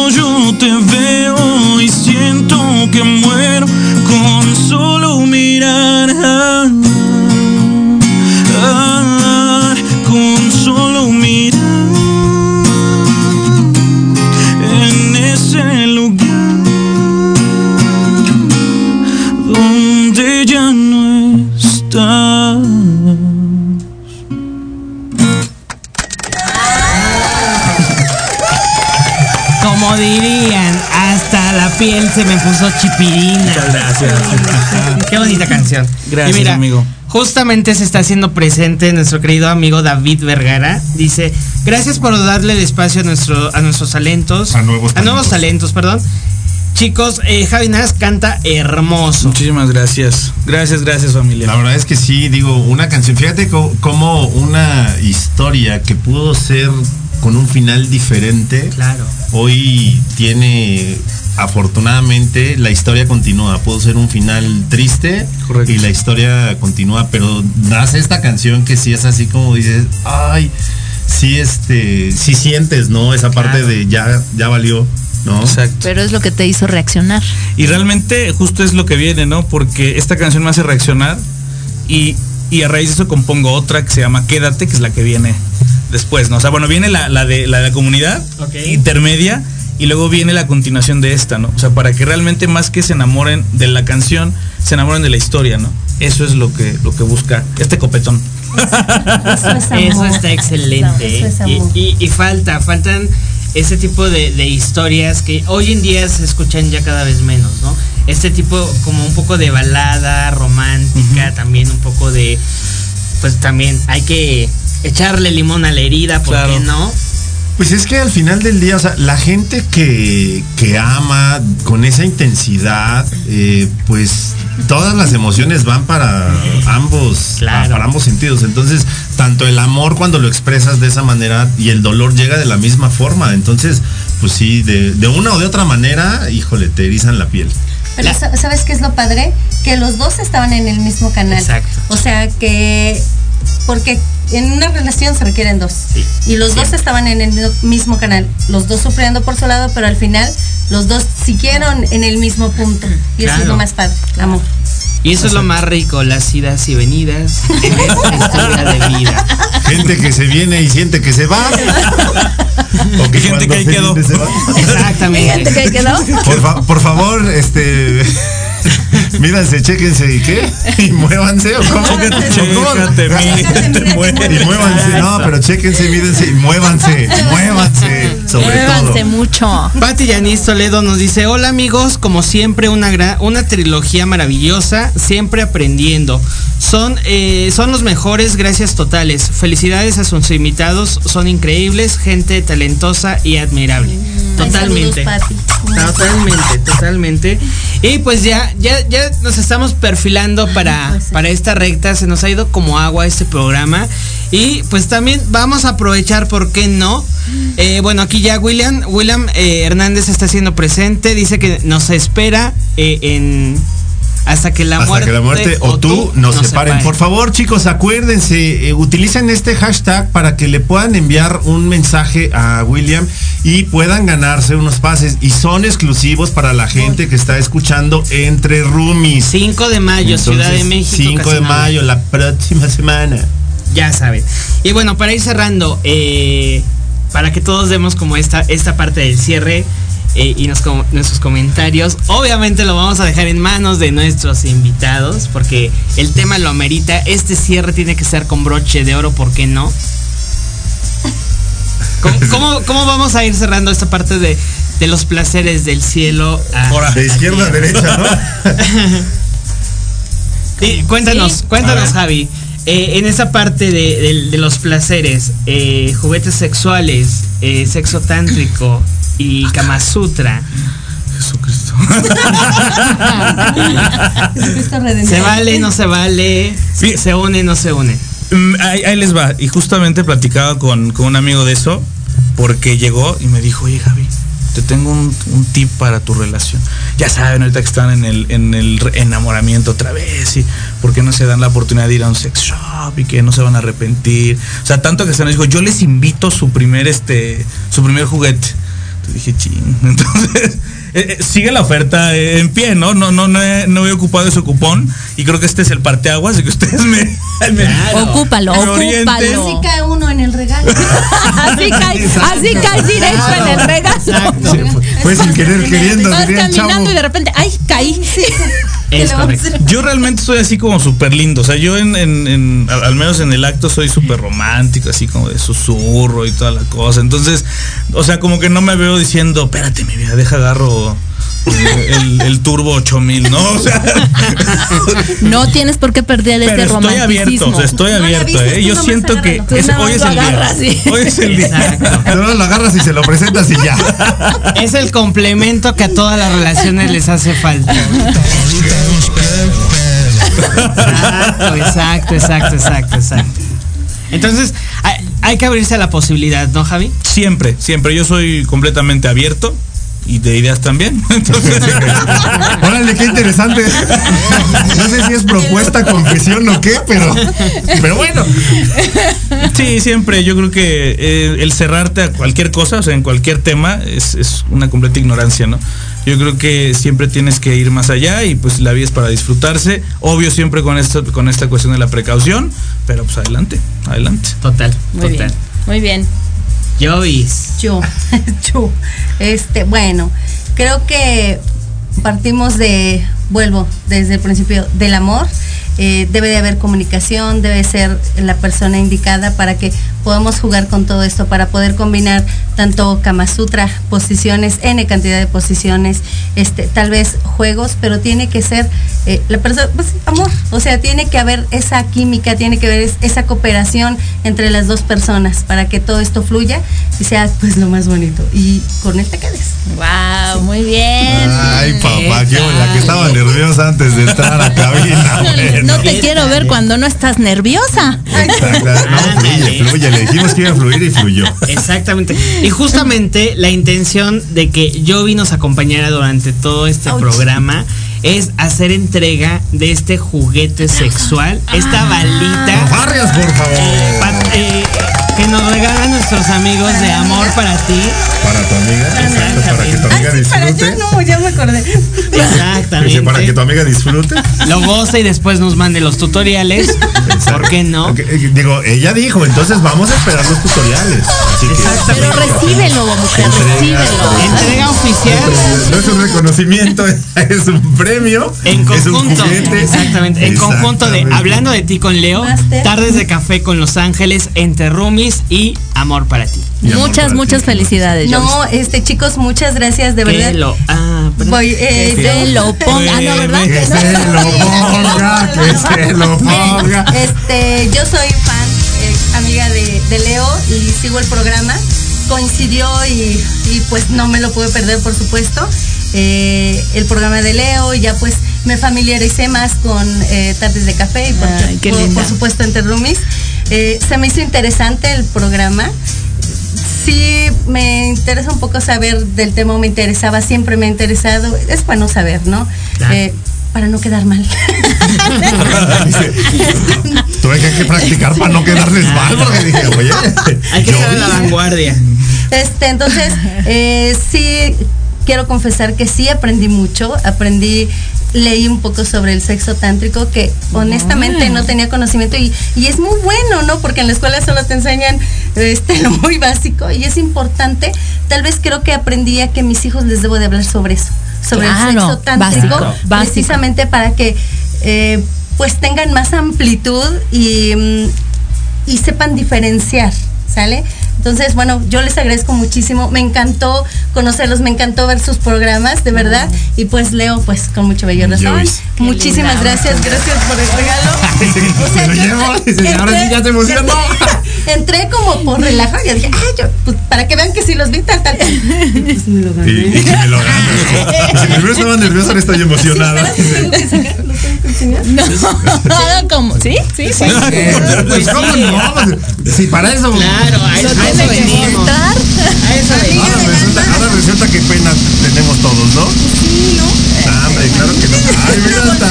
como dirían, hasta la piel se me puso chipirina. Muchas gracias. Qué bonita canción. Gracias, Y mira, amigo. Justamente se está haciendo presente nuestro querido amigo David Vergara. Dice, gracias por darle el espacio a, nuestro, a nuestros talentos. A nuevos nuevos talentos, perdón. Chicos, eh, Javi Nas canta hermoso. Muchísimas gracias. Gracias, gracias familia. La verdad es que sí, digo, una canción. Fíjate co- cómo una historia que pudo ser con un final diferente. Claro. Hoy tiene, afortunadamente, la historia continúa. Pudo ser un final triste Correcto. y la historia continúa, pero nace esta canción que sí es así como dices, ay, sí, este, sí sientes, ¿no? Esa parte de ya, ya valió, ¿no? Exacto. Pero es lo que te hizo reaccionar. Y realmente justo es lo que viene, ¿no? Porque esta canción me hace reaccionar y, y a raíz de eso compongo otra que se llama Quédate, que es la que viene después, ¿no? O sea, bueno, viene la, la de, la de la comunidad intermedia y luego viene la continuación de esta, ¿no? O sea, para que realmente más que se enamoren de la canción, se enamoren de la historia, ¿no? Eso es lo que, lo que busca este copetón. Eso es amor. Eso está excelente. Eso es ¿eh? y, y- y falta, faltan ese tipo de, de historias que hoy en día se escuchan ya cada vez menos, ¿no? Este tipo como un poco de balada romántica, también un poco de, pues también hay que echarle limón a la herida, ¿por Claro. qué no? Pues es que al final del día, o sea, la gente que, que ama con esa intensidad, eh, pues todas las emociones van para ambos, Claro. para ambos sentidos. Entonces, tanto el amor cuando lo expresas de esa manera y el dolor llega de la misma forma. Entonces, pues sí, de, de una o de otra manera, híjole, te erizan la piel. Pero La- ¿sabes qué es lo padre? Que los dos estaban en el mismo canal. Exacto. O sea que, porque en una relación se requieren dos. Sí. Y los dos estaban en el mi- mismo canal. Los dos sufriendo por su lado, pero al final los dos siguieron en el mismo punto. Y eso es lo más padre. Amor. Y eso es lo más rico, las idas y venidas en esta historia de vida. Gente que se viene y siente que se va. gente cuando que ahí quedó. viene, se va. Exactamente. ¿Qué quedó? Por, fa- por favor, este. Míranse, chéquense y qué. Y muévanse. ¿o cómo? Chécate, ¿O cómo? chécate, mírate, te Y muévanse, no, pero chéquense, mírense y muévanse, muévanse, sobre Muévanse todo. mucho. Pati Yanis Toledo nos dice, hola amigos, como siempre una gran, una trilogía maravillosa, siempre aprendiendo. Son, eh, son los mejores, gracias totales. Felicidades a sus invitados, son increíbles, gente talentosa y admirable. Totalmente. Ay, saludos, Pati. Totalmente, totalmente. Y pues ya, ya, ya nos estamos perfilando para, Pues sí. para esta recta. Se nos ha ido como agua este programa. Y pues también vamos a aprovechar, ¿por qué no? Eh, bueno, aquí ya William, William eh, Hernández está siendo presente. Dice que nos espera eh, en hasta que la Hasta muerte que la muerte o tú nos separen. Por favor, chicos, acuérdense, eh, utilicen este hashtag para que le puedan enviar un mensaje a William y puedan ganarse unos pases. Y son exclusivos para la gente que está escuchando entre roomies. 5 de mayo, Ciudad de México. 5 de mayo, la próxima semana. Ya saben. Y bueno, para ir cerrando, eh, para que todos demos como esta, esta parte del cierre eh, y nos com- nuestros comentarios, obviamente lo vamos a dejar en manos de nuestros invitados, porque el tema lo amerita. Este cierre tiene que ser con broche de oro, ¿por qué no? ¿Cómo, cómo- cómo vamos a ir cerrando esta parte de, de los placeres del cielo? a- Ahora, De izquierda a derecha, ¿no? Sí, cuéntanos, Sí. cuéntanos. Javi. Eh, en esa parte de, de- de los placeres, eh, juguetes sexuales, eh, sexo tántrico y Kama Sutra, Jesucristo. ¿se vale, no se vale? Sí. ¿Se une, no se une? Mm, Ahí, ahí les va. Y justamente platicaba con, con un amigo de eso, porque llegó y me dijo, oye Javi, te tengo un, un tip para tu relación. Ya saben, ahorita que están en el, en el enamoramiento otra vez, y por qué no se dan la oportunidad de ir a un sex shop y que no se van a arrepentir. O sea, tanto que se nos dijo, yo les invito su primer, este, su primer juguete. Entonces dije, ching. Entonces, eh, eh, sigue la oferta eh, en pie, ¿no? No, no, no he, no he ocupado ese cupón y creo que este es el parteaguas de que ustedes me, me- Claro. Ocúpalo, Me oriente. Así ocúpalo. cae uno en el regalo. Así cae, así cae directo en el regalo. Exacto. Fue sin querer queriendo, Vas caminando chavo. y de repente, ¡ay, caí! ¿Qué Es correcto. Yo realmente soy así como súper lindo. O sea, yo en, en- en- al, menos en el acto soy súper romántico, así como de susurro y toda la cosa. Entonces, o sea, como que no me veo diciendo, espérate, mi vida, deja agarro el, el turbo 8000, ¿no? O sea, No tienes por qué perder este pero estoy abierto, romanticismo. estoy No abierto, ¿eh? tú Yo siento que. Tú ese- hoy es el día. Hoy es el día. Exacto. Pero lo agarras y se lo presentas y ya. Es el complemento que a todas las relaciones les hace falta. Exacto, exacto, exacto, exacto, exacto. Entonces, hay, hay que abrirse a la posibilidad, ¿no, Javi? Siempre, siempre. Yo soy completamente abierto y de ideas también. Entonces, Órale, qué interesante. No sé si es propuesta, confesión o qué, pero, pero bueno. sí, siempre. Yo creo que eh, el cerrarte a cualquier cosa, o sea, en cualquier tema, es, es una completa ignorancia, ¿no? Yo creo que siempre tienes que ir más allá y pues la vida es para disfrutarse. Obvio siempre con esto, con esta cuestión de la precaución, pero pues adelante, adelante. Total, Muy total. bien. Muy bien. Jovis. Yo, yo. Este, bueno, creo que partimos de, vuelvo desde el principio, del amor. Eh, debe de haber comunicación, debe ser la persona indicada para que podamos jugar con todo esto, para poder combinar tanto Kama Sutra, posiciones, N cantidad de posiciones, este, tal vez juegos, pero tiene que ser eh, la persona, pues amor, o sea, tiene que haber esa química, tiene que haber es- esa cooperación entre las dos personas para que todo esto fluya y sea pues lo más bonito. Y con él te quedes. Wow, muy bien. Ay, papá, qué la que estaba nerviosa antes de entrar a cabina. No te ¿Qué quiero ver cuando no estás nerviosa. Exacto. No, fluye, Ándale. fluye. Le dijimos que iba a fluir y fluyó. Exactamente. Y justamente la intención de que Jovi nos acompañara durante todo este Ouch. programa es hacer entrega de este juguete sexual, esta balita Barrias, por favor. eh, que nos regalan nuestros amigos de Amor para ti. Para tu amiga. Exacto, para que tu amiga Ay, sí, para disfrute. no, ya me acordé. Dice, para que tu Exactamente. amiga disfrute. Lo goza y después nos mande los tutoriales. ¿Por qué no? Eh, Digo, ella dijo, entonces vamos a esperar los tutoriales. Así que. Exactamente. Pero recíbelo, mujer, recíbelo. Entrega oficial. No es un reconocimiento, es un premio. En es un conjunto, juguete. exactamente. En conjunto de Exactamente. Hablando de ti con Leo. Tardes de Café con Los Ángeles, Entre Roomies y Amor para ti. Y Muchas, para muchas ti. felicidades. No, este chicos, muchas gracias, de Que verdad. lo. Voy, eh, Que se lo ponga, ah, no, ¿verdad? Que se lo ponga, que se lo ponga. Este, yo soy fan, eh, amiga de, de Leo y sigo el programa. Coincidió y, y, pues no me lo pude perder, por supuesto. Eh, el programa de Leo y ya pues me familiaricé más con eh, Tardes de Café y por, Ay, por supuesto entre roomies. Eh, se me hizo interesante el programa. Sí, me interesa un poco saber del tema, me interesaba, siempre me ha interesado. Es bueno saber, ¿no? Claro. Eh, para no quedar mal. Tuve que, que practicar para no quedarles mal, porque dije, oye, Hay que estar a la vanguardia. Este, entonces, eh, sí, quiero confesar que sí aprendí mucho. Aprendí, leí un poco sobre el sexo tántrico que honestamente no tenía conocimiento y, y es muy bueno, ¿no? Porque en la escuela solo te enseñan este, lo muy básico y es importante. Tal vez creo que aprendí a que mis hijos les debo de hablar sobre eso, sobre Claro, el sexo tántrico, básico, básico. precisamente para que eh, pues tengan más amplitud y, mm, y sepan diferenciar, ¿sale? Entonces, bueno, yo les agradezco muchísimo. Me encantó conocerlos, me encantó ver sus programas, de verdad. Y pues Leo, pues con mucho bello razón. Muchísimas linda. gracias, gracias por el regalo. Se lo yo llevo, dice, ahora sí ya te emocionó. Entré como por relajo y dije, ay, yo, pues para que vean que sí los vi tal, tal. Y pues me lo gané. Y, y que me lo gano. Si primero estaba nerviosa, ahora estoy emocionada. Sí, espérate, tengo que sacar, ¿lo tengo que enseñar? No, como. ¿Sí? Sí, sí. Pues, ¿cómo no? Sí, para eso. Claro, a eso, a eso Tiene que venimos. mostrar. A eso venimos. Ahora resulta, ahora resulta que pena tenemos todos, ¿no? Sí, ¿no? Ah, hombre, claro que no. Ay, mira, hasta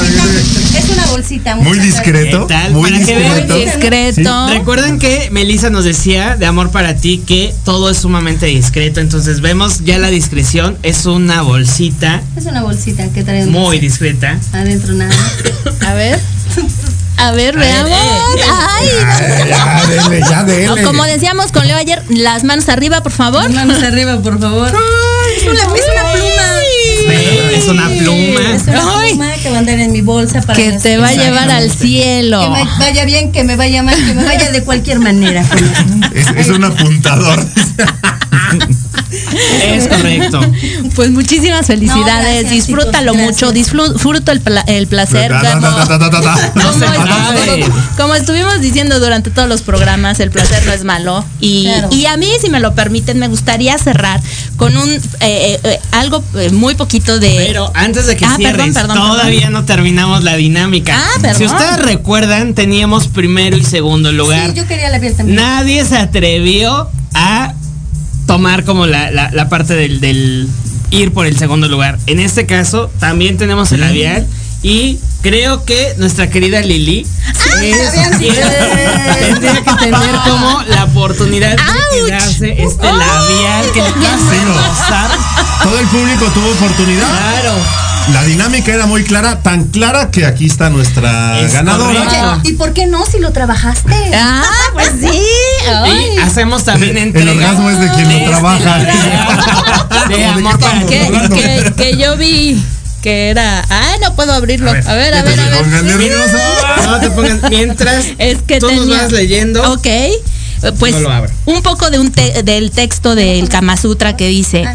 Muy discreto. ¿Qué tal? Muy discreto. Muy discreto. Recuerden que Melissa nos decía de amor para ti que todo es sumamente discreto. Entonces vemos ya la discreción. Es una bolsita. Es una bolsita que trae un- muy discreta. adentro nada. A ver. A ver, veamos. eh, eh. Ay, Ay, ya, dele, ya, dele. Como decíamos con Leo ayer, las manos arriba, por favor. Manos arriba, por favor. es, una, es una pluma. Es una pluma. Es una Ay. pluma que va a andar en mi bolsa para Que las- te va a llevar al cielo. Que me vaya bien, que me vaya mal, que me vaya de cualquier manera. Es, es un apuntador. Es correcto. Pues muchísimas felicidades, gracias, disfrútalo mucho, disfruta el, pla- el placer. Como- estuvimos diciendo durante todos los programas, el placer no es malo. Y, Claro. y a mí, si me lo permiten, me gustaría cerrar con un eh, eh, eh, algo eh, muy poquito de. Pero antes de que Ah, cierres, perdón, perdón, todavía perdón. no terminamos la dinámica. Ah, perdón. Si ustedes recuerdan, teníamos primero y segundo lugar. Sí, yo quería la piel también. Nadie se atrevió a tomar como la, la- la parte del, del ir por el segundo lugar. En este caso, también tenemos el labial. Y creo que nuestra querida Lili es- dicho. tendría que tener como la oportunidad de quedarse este labial que le Digo, pasar. Todo el público tuvo oportunidad. Claro. La dinámica era muy clara, tan clara que aquí está nuestra Es ganadora. Oye, ¿y por qué no si lo trabajaste? Ah, pues sí. Ay. Y hacemos también El entrega. orgasmo es de quien lo trabaja. De amor para que, hablando? que- que yo vi que era. Ah, no puedo abrirlo. A ver, a ver, a ver. se pongan nerviosos. No te pongas mientras Es que tú nos tenía- vas leyendo. Ok. Eh, Pues No lo abra. un poco de un te- del texto del Kama Sutra que dice,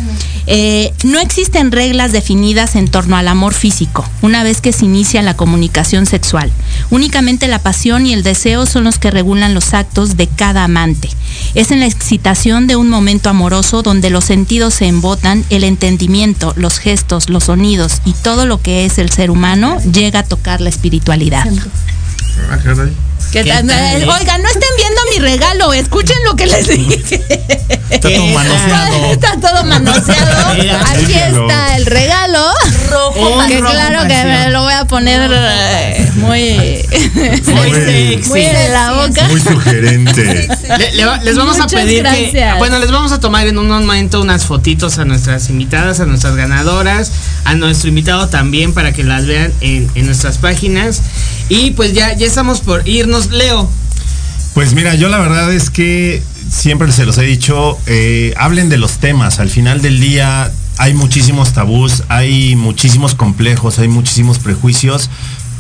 eh, no existen reglas definidas en torno al amor físico, una vez que se inicia la comunicación sexual. Únicamente la pasión y el deseo son los que regulan los actos de cada amante. Es en la excitación de un momento amoroso donde los sentidos se embotan, el entendimiento, los gestos, los sonidos y todo lo que es el ser humano llega a tocar la espiritualidad. Ah, caray. ¿Qué ¿Qué tal? tal, eh? Oigan, no estén viendo mi regalo, escuchen lo que les dije. Está todo manoseado. Está todo manoseado. Mira, Aquí déjalo. está el regalo. Rojo. Un que rojo claro que me lo voy a poner eh, muy, sexy. muy en la boca. Muy sugerente. Le- le va- les vamos Muchas a pedir que. Bueno, les vamos a tomar en un momento unas fotitos a nuestras invitadas, a nuestras ganadoras, a nuestro invitado también para que las vean en, en nuestras páginas. Y pues ya, ya estamos por irnos. Leo, Pues mira, yo la verdad es que siempre se los he dicho, eh, hablen de los temas. Al final del día hay muchísimos tabús, hay muchísimos complejos, hay muchísimos prejuicios.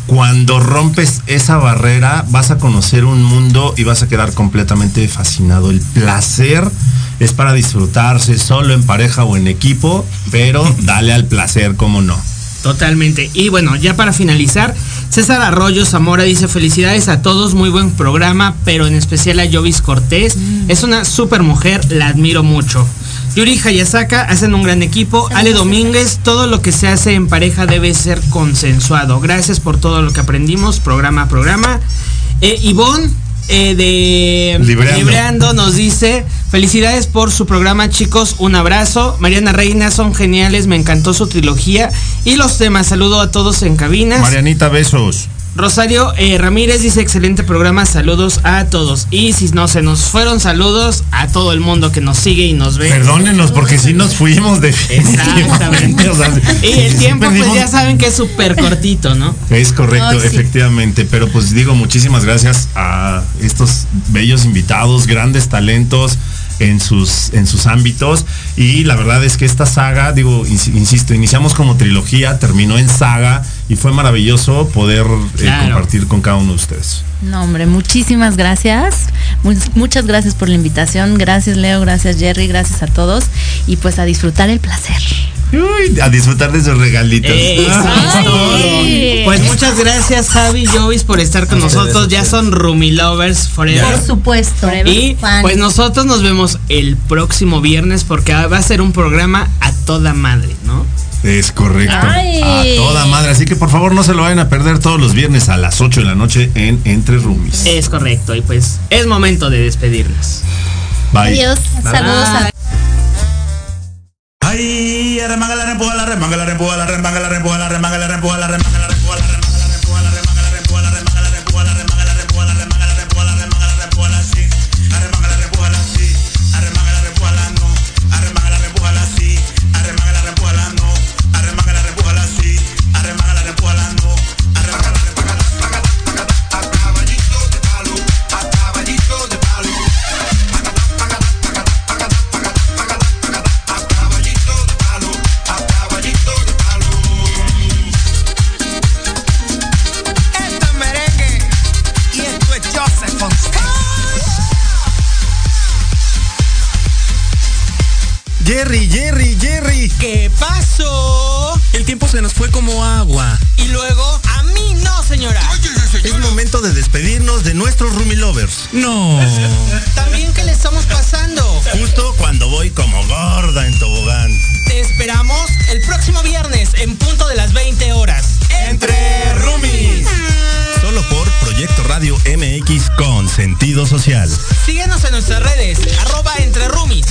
Cuando rompes esa barrera vas a conocer un mundo y vas a quedar completamente fascinado. El placer es para disfrutarse solo en pareja o en equipo, pero dale al placer, como no. Totalmente. Y bueno, ya para finalizar, César Arroyo Zamora dice felicidades a todos, muy buen programa, pero en especial a Jovis Cortés. Es una super mujer, la admiro mucho. Yuri Hayasaka hacen un gran equipo. Ale Domínguez, todo lo que se hace en pareja debe ser consensuado. Gracias por todo lo que aprendimos, programa a programa. Eh, Ivonne eh, de Libreando. Libreando nos dice felicidades por su programa chicos, un abrazo. Mariana Reina son geniales, me encantó su trilogía y los temas. Saludo a todos en cabina. Marianita, besos. Rosario eh, Ramírez dice excelente programa, saludos a todos. Y si no se nos fueron saludos a todo el mundo que nos sigue y nos ve. Perdónenos porque si nos fuimos de Exactamente. O sea, Y el sí tiempo pues ya saben que es súper cortito, ¿no? Es correcto, sí. efectivamente. Pero pues digo, muchísimas gracias a estos bellos invitados, grandes talentos en sus, en sus ámbitos. Y la verdad es que esta saga, digo, ins- insisto, iniciamos como trilogía, terminó en saga y fue maravilloso poder eh, compartir con cada uno de ustedes. No, hombre, muchísimas gracias. Mu- Muchas gracias por la invitación. Gracias, Leo. Gracias, Jerry. Gracias a todos. Y pues a disfrutar el placer. Uy, a disfrutar de sus regalitos. Eh. Pues muchas gracias Javi y Jovis por estar con nosotros. Ya son Rumi Lovers Forever. Por supuesto. Y Fan. pues nosotros nos vemos el próximo viernes porque va a ser un programa a toda madre, ¿no? Es correcto. Ay. A toda madre. Así que por favor no se lo vayan a perder todos los viernes a las 8 de la noche en Entre Roomies. Es correcto. Y pues es momento de despedirnos. Bye. Adiós. Saludos a Ay, remanga la la remanga la la remanga la la remanga la remanga remanga se nos fue como agua. Y luego, a mí no, señora. Es momento de despedirnos de nuestros Rumi Lovers. No. También, ¿qué le estamos pasando? Justo cuando voy como gorda en tobogán. Te esperamos el próximo viernes en punto de las 20 horas. Entre Rumis. Solo por Proyecto Radio MX con sentido social. Síguenos en nuestras redes, arroba entre roomies.